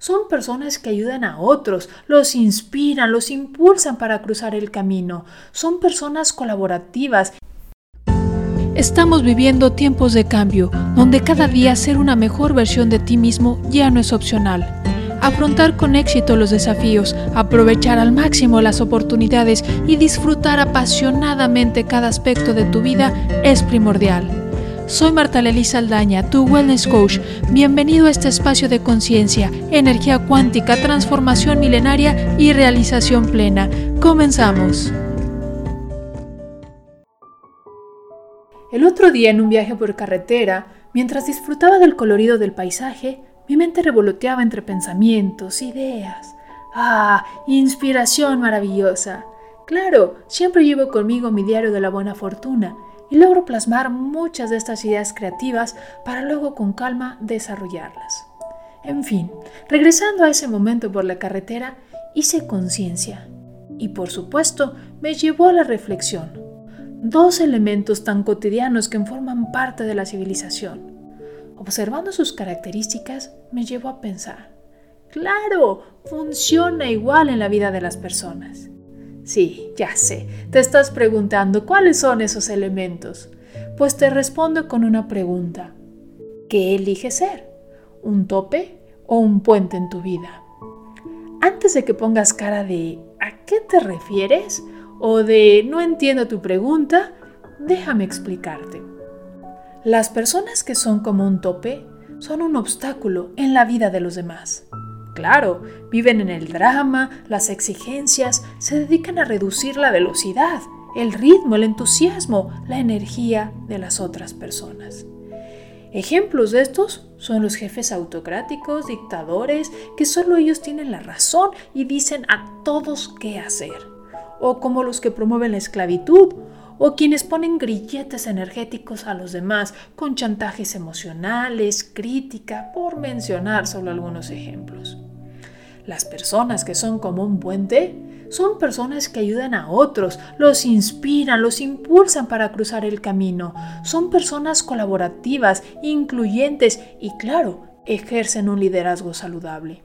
Son personas que ayudan a otros, los inspiran, los impulsan para cruzar el camino. Son personas colaborativas. Estamos viviendo tiempos de cambio, donde cada día ser una mejor versión de ti mismo ya no es opcional afrontar con éxito los desafíos, aprovechar al máximo las oportunidades y disfrutar apasionadamente cada aspecto de tu vida es primordial. Soy Marta Lely Saldaña, tu Wellness Coach. Bienvenido a este espacio de conciencia, energía cuántica, transformación milenaria y realización plena. Comenzamos. El otro día en un viaje por carretera, mientras disfrutaba del colorido del paisaje, mi mente revoloteaba entre pensamientos, ideas. ¡Ah! Inspiración maravillosa. Claro, siempre llevo conmigo mi diario de la buena fortuna y logro plasmar muchas de estas ideas creativas para luego con calma desarrollarlas. En fin, regresando a ese momento por la carretera, hice conciencia y por supuesto me llevó a la reflexión. Dos elementos tan cotidianos que forman parte de la civilización observando sus características, me llevó a pensar, claro, funciona igual en la vida de las personas. Sí, ya sé, te estás preguntando cuáles son esos elementos. Pues te respondo con una pregunta. ¿Qué eliges ser? ¿Un tope o un puente en tu vida? Antes de que pongas cara de ¿a qué te refieres? o de no entiendo tu pregunta, déjame explicarte. Las personas que son como un tope son un obstáculo en la vida de los demás. Claro, viven en el drama, las exigencias, se dedican a reducir la velocidad, el ritmo, el entusiasmo, la energía de las otras personas. Ejemplos de estos son los jefes autocráticos, dictadores, que solo ellos tienen la razón y dicen a todos qué hacer. O como los que promueven la esclavitud o quienes ponen grilletes energéticos a los demás con chantajes emocionales, crítica, por mencionar solo algunos ejemplos. Las personas que son como un puente son personas que ayudan a otros, los inspiran, los impulsan para cruzar el camino. Son personas colaborativas, incluyentes y, claro, ejercen un liderazgo saludable.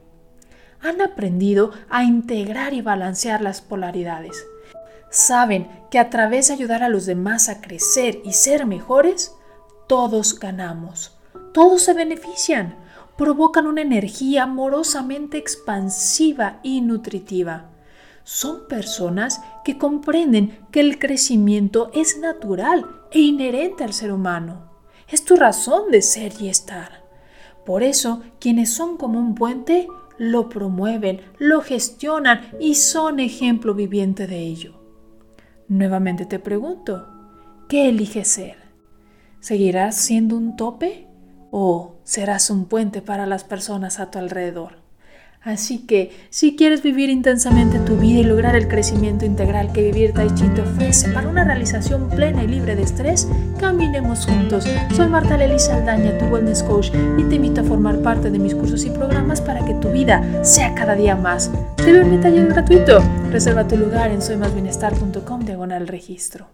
Han aprendido a integrar y balancear las polaridades saben que a través de ayudar a los demás a crecer y ser mejores, todos ganamos, todos se benefician, provocan una energía amorosamente expansiva y nutritiva. Son personas que comprenden que el crecimiento es natural e inherente al ser humano. Es tu razón de ser y estar. Por eso, quienes son como un puente, lo promueven, lo gestionan y son ejemplo viviente de ello. Nuevamente te pregunto, ¿qué eliges ser? ¿Seguirás siendo un tope o serás un puente para las personas a tu alrededor? Así que, si quieres vivir intensamente tu vida y lograr el crecimiento integral que Vivir Tai Chi te ofrece para una realización plena y libre de estrés, caminemos juntos. Soy Marta Lely Saldaña, tu Wellness Coach, y te invito a formar parte de mis cursos y programas para que tu vida sea cada día más. Te veo taller gratuito. Reserva tu lugar en soymasbienestar.com diagonal registro.